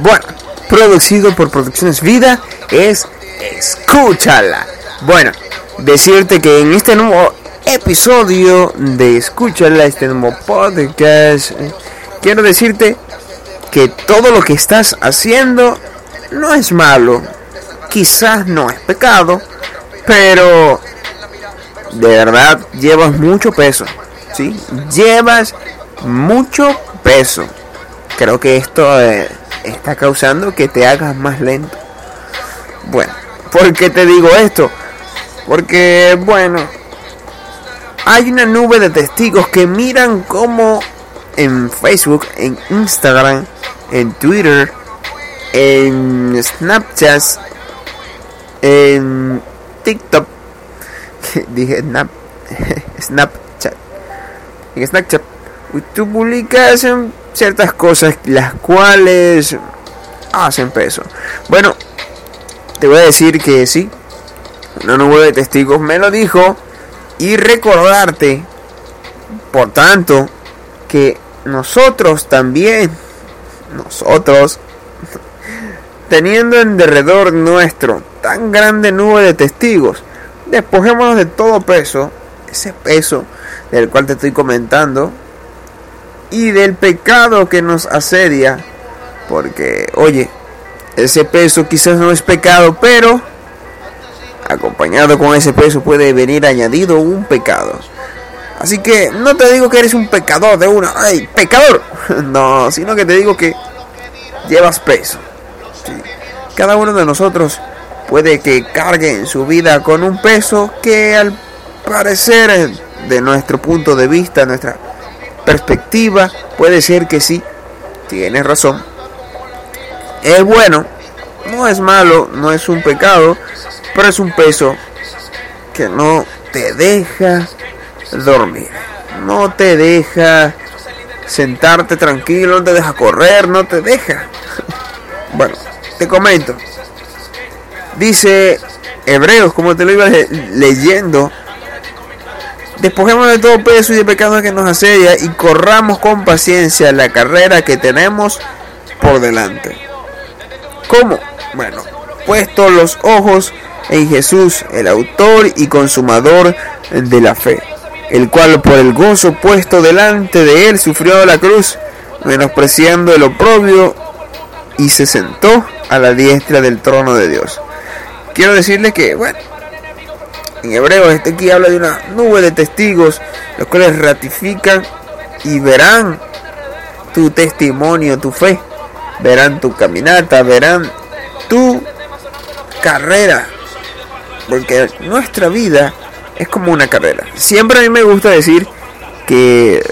bueno, producido por Producciones Vida, es Escúchala. Bueno, decirte que en este nuevo episodio de Escúchala, este nuevo podcast, quiero decirte que todo lo que estás haciendo no es malo, quizás no es pecado, pero de verdad llevas mucho peso, ¿sí? Llevas mucho peso. Creo que esto eh, está causando que te hagas más lento. Bueno, ¿por qué te digo esto? Porque, bueno, hay una nube de testigos que miran cómo en Facebook, en Instagram, en Twitter, en Snapchat, en TikTok, dije Snap, Snapchat, en Snapchat, tú publicas ciertas cosas las cuales hacen peso. Bueno, te voy a decir que sí, una nube de testigos me lo dijo y recordarte, por tanto, que nosotros también, nosotros, teniendo en derredor nuestro tan grande nube de testigos, despojémonos de todo peso, ese peso del cual te estoy comentando, y del pecado que nos asedia, porque, oye, ese peso quizás no es pecado, pero acompañado con ese peso puede venir añadido un pecado. Así que no te digo que eres un pecador de una, ¡ay, pecador! No, sino que te digo que llevas peso. Cada uno de nosotros puede que cargue en su vida con un peso que al parecer de nuestro punto de vista, nuestra perspectiva, puede ser que sí, tienes razón. Es bueno, no es malo, no es un pecado, pero es un peso que no te deja dormir, no te deja sentarte tranquilo, no te deja correr, no te deja. Bueno, te comento. Dice Hebreos, como te lo iba leyendo, despojemos de todo peso y de pecado que nos asedia y corramos con paciencia la carrera que tenemos por delante. ¿Cómo? Bueno, puesto los ojos en Jesús, el autor y consumador de la fe, el cual por el gozo puesto delante de él sufrió la cruz, menospreciando el oprobio y se sentó a la diestra del trono de Dios. Quiero decirle que, bueno, en hebreo este aquí habla de una nube de testigos, los cuales ratifican y verán tu testimonio, tu fe, verán tu caminata, verán tu carrera, porque nuestra vida es como una carrera. Siempre a mí me gusta decir que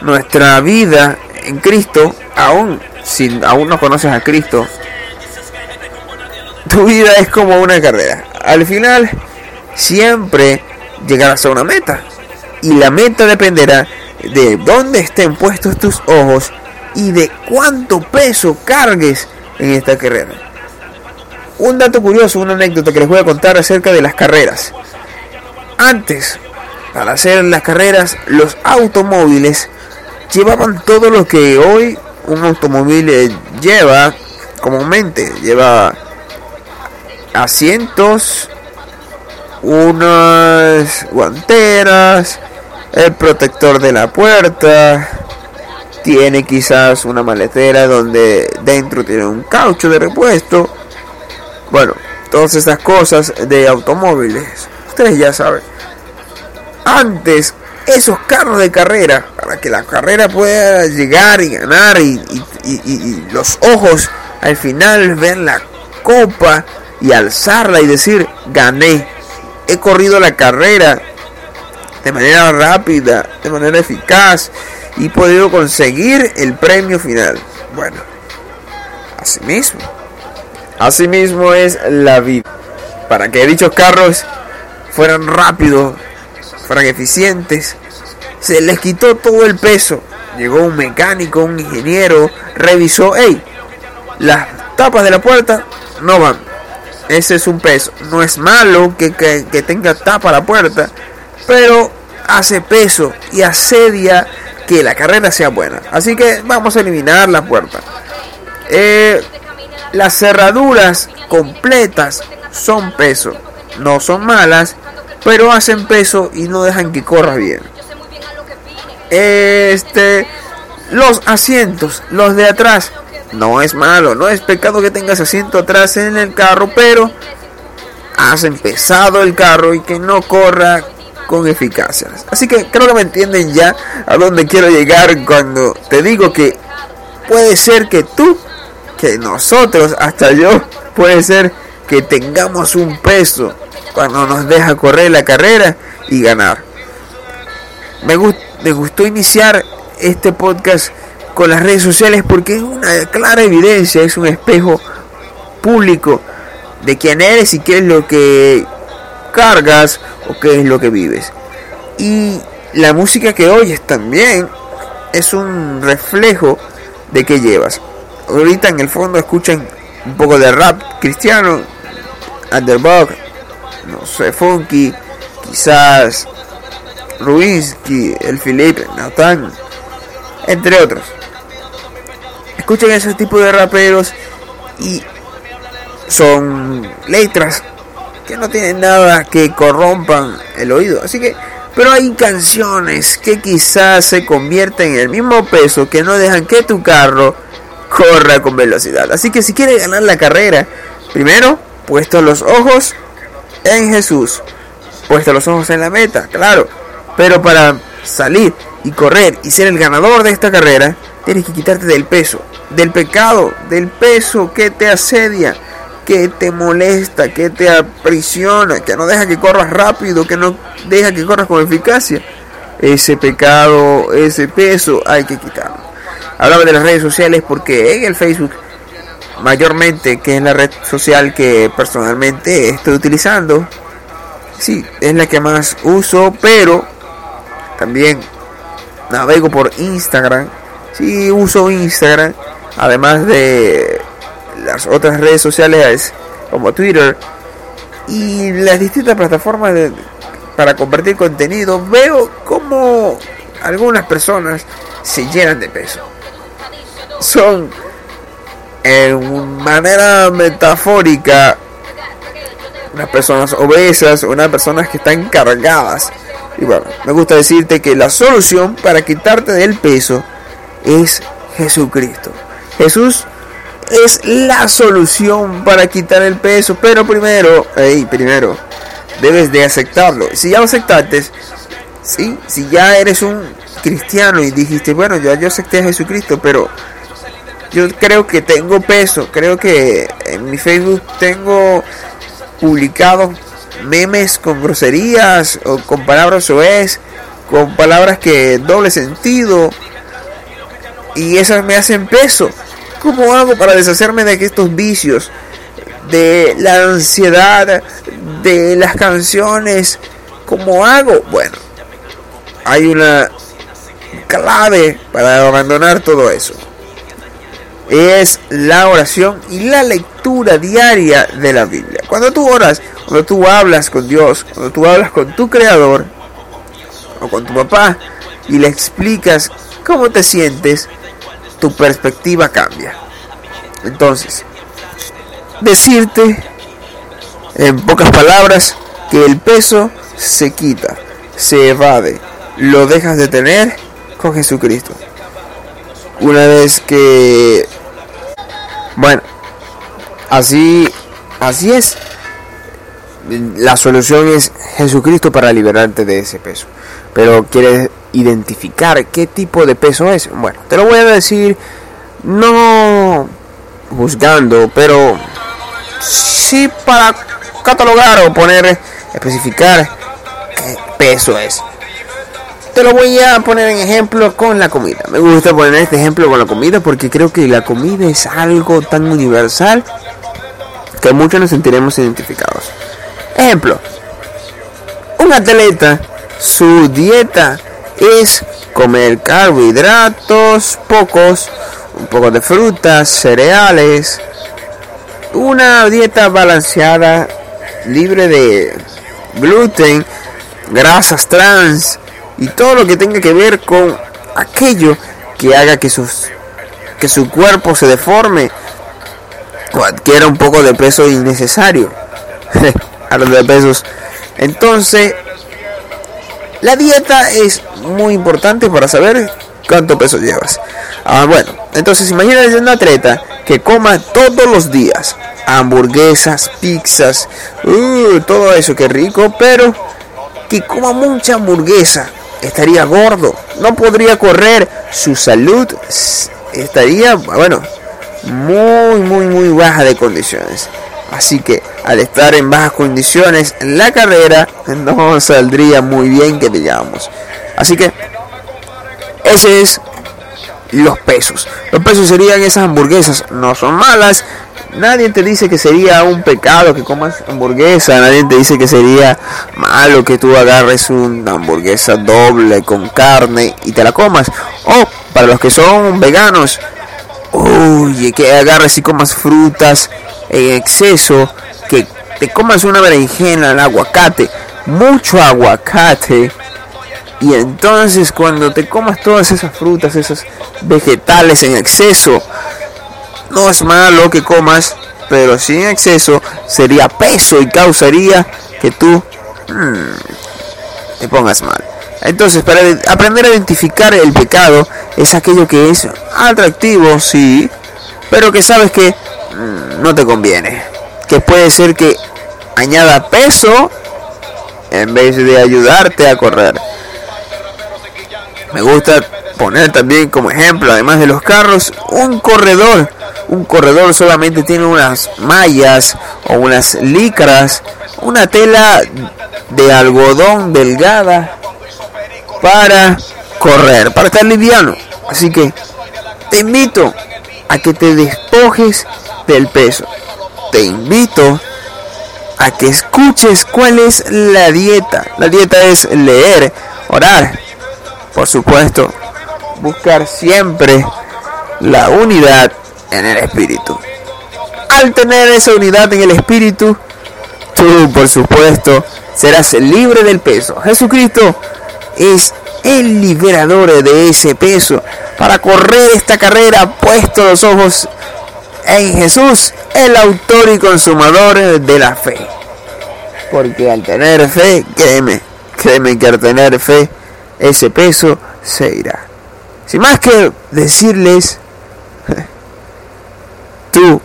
nuestra vida en Cristo, aún si aún no conoces a Cristo, tu vida es como una carrera. Al final, siempre llegarás a una meta. Y la meta dependerá de dónde estén puestos tus ojos y de cuánto peso cargues en esta carrera. Un dato curioso, una anécdota que les voy a contar acerca de las carreras. Antes, para hacer las carreras, los automóviles llevaban todo lo que hoy un automóvil eh, lleva comúnmente. Lleva asientos, unas guanteras, el protector de la puerta, tiene quizás una maletera donde dentro tiene un caucho de repuesto. Bueno, todas estas cosas de automóviles, ustedes ya saben. Antes, esos carros de carrera, para que la carrera pueda llegar y ganar y, y los ojos al final ven la copa y alzarla y decir, gané, he corrido la carrera de manera rápida, de manera eficaz y podido conseguir el premio final. Bueno, así mismo, así mismo es la vida. Para que dichos carros fueran rápidos, fueran eficientes, se les quitó todo el peso. Llegó un mecánico, un ingeniero, revisó, hey, las tapas de la puerta no van ese es un peso. No es malo que, tenga tapa la puerta, pero hace peso y asedia que la carrera sea buena. Así que vamos a eliminar la puerta. Eh, las cerraduras completas son peso. No son malas, pero hacen peso y no dejan que corra bien. Este, los asientos, los de atrás, no es malo, no es pecado que tengas asiento atrás en el carro, pero hacen pesado el carro y que no corra con eficacia. Así que creo que me entienden ya a dónde quiero llegar cuando te digo que puede ser que tú, que nosotros, hasta yo, puede ser que tengamos un peso cuando nos deja correr la carrera y ganar. Me, me gustó iniciar este podcast con las redes sociales porque es una clara evidencia, es un espejo público de quién eres y qué es lo que cargas o qué es lo que vives. Y la música que oyes también es un reflejo de qué llevas. Ahorita en el fondo escuchan un poco de rap cristiano, underdog, no sé, funky, quizás Ruinsky, el Philip, Nathan, entre otros. Escuchen ese tipo de raperos y son letras que no tienen nada que corrompan el oído. Así que, pero hay canciones que quizás se convierten en el mismo peso que no dejan que tu carro corra con velocidad. Así que si quieres ganar la carrera, primero, puesto los ojos en Jesús. Puesto los ojos en la meta, claro. Pero para salir y correr y ser el ganador de esta carrera, tienes que quitarte del peso, del pecado, del peso que te asedia que te molesta, que te aprisiona, que no deja que corras rápido, que no deja que corras con eficacia. Ese pecado, ese peso hay que quitarlo. Hablaba de las redes sociales porque en el Facebook, mayormente, que es la red social que personalmente estoy utilizando, sí, es la que más uso, pero también navego por Instagram. Sí, uso Instagram, además de las otras redes sociales como Twitter y las distintas plataformas para compartir contenido, veo como algunas personas se llenan de peso. Son en manera metafórica unas personas obesas, unas personas que están cargadas. Y bueno, me gusta decirte que la solución para quitarte del peso es Jesucristo. Jesús es la solución para quitar el peso. Pero primero, hey, primero, debes de aceptarlo. Si ya lo aceptaste, ¿sí? si ya eres un cristiano y dijiste, bueno, ya yo acepté a Jesucristo, pero yo creo que tengo peso. Creo que en mi Facebook tengo publicado memes con groserías o con palabras es con palabras que doble sentido. Y esas me hacen peso. ¿Cómo hago para deshacerme de estos vicios? De la ansiedad, de las canciones. ¿Cómo hago? Bueno, hay una clave para abandonar todo eso. Es la oración y la lectura diaria de la Biblia. Cuando tú oras, cuando tú hablas con Dios, cuando tú hablas con tu Creador o con tu papá y le explicas cómo te sientes, tu perspectiva cambia. Entonces, decirte en pocas palabras que el peso se quita, se evade, lo dejas de tener con Jesucristo. Una vez que bueno, así así es. La solución es Jesucristo para liberarte de ese peso. Pero quieres identificar qué tipo de peso es. Bueno, te lo voy a decir no juzgando, pero sí para catalogar o poner, especificar qué peso es. Te lo voy a poner en ejemplo con la comida. Me gusta poner este ejemplo con la comida porque creo que la comida es algo tan universal que muchos nos sentiremos identificados. Ejemplo, un atleta, su dieta es comer carbohidratos pocos, un poco de frutas, cereales, una dieta balanceada, libre de gluten, grasas trans y todo lo que tenga que ver con aquello que haga que sus que su cuerpo se deforme o adquiera un poco de peso innecesario. a los de pesos. Entonces, la dieta es muy importante para saber cuánto peso llevas. Ah, bueno, entonces imagínate un atleta que coma todos los días hamburguesas, pizzas, uh, todo eso que rico, pero que coma mucha hamburguesa, estaría gordo, no podría correr, su salud estaría, bueno, muy, muy, muy baja de condiciones. Así que al estar en bajas condiciones en la carrera, no saldría muy bien que digamos. Así que ese es los pesos. Los pesos serían esas hamburguesas. No son malas. Nadie te dice que sería un pecado que comas hamburguesa. Nadie te dice que sería malo que tú agarres una hamburguesa doble con carne y te la comas. O para los que son veganos, oye, que agarres y comas frutas en exceso, que te comas una berenjena, el aguacate, mucho aguacate. Y entonces cuando te comas todas esas frutas, esos vegetales en exceso, no es malo que comas, pero si en exceso sería peso y causaría que tú hmm, te pongas mal. Entonces, para aprender a identificar el pecado es aquello que es atractivo, sí, pero que sabes que mm, no te conviene. Que puede ser que añada peso en vez de ayudarte a correr. Me gusta poner también como ejemplo, además de los carros, un corredor. Un corredor solamente tiene unas mallas o unas licras, una tela de algodón delgada para correr, para estar liviano. Así que te invito a que te despojes del peso. Te invito a que escuches cuál es la dieta. La dieta es leer, orar, por supuesto, buscar siempre la unidad en el espíritu. Al tener esa unidad en el espíritu, tú, por supuesto, serás libre del peso. Jesucristo es el liberador de ese peso. Para correr esta carrera, puesto los ojos en Jesús, el autor y consumador de la fe. Porque al tener fe, créeme, créeme que al tener fe, ese peso se irá. Sin más que decirles, tú,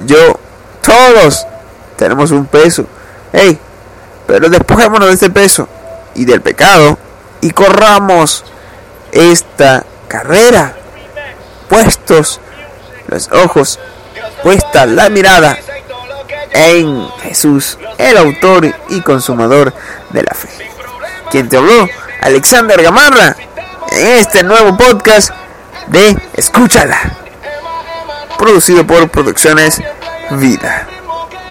yo, todos tenemos un peso. Hey, pero despojémonos de este peso y del pecado y corramos esta carrera puestos los ojos, puesta la mirada en Jesús, el autor y consumador de la fe. Quien te habló, Alexander Gamarra, en este nuevo podcast de Escúchala, producido por Producciones Vida.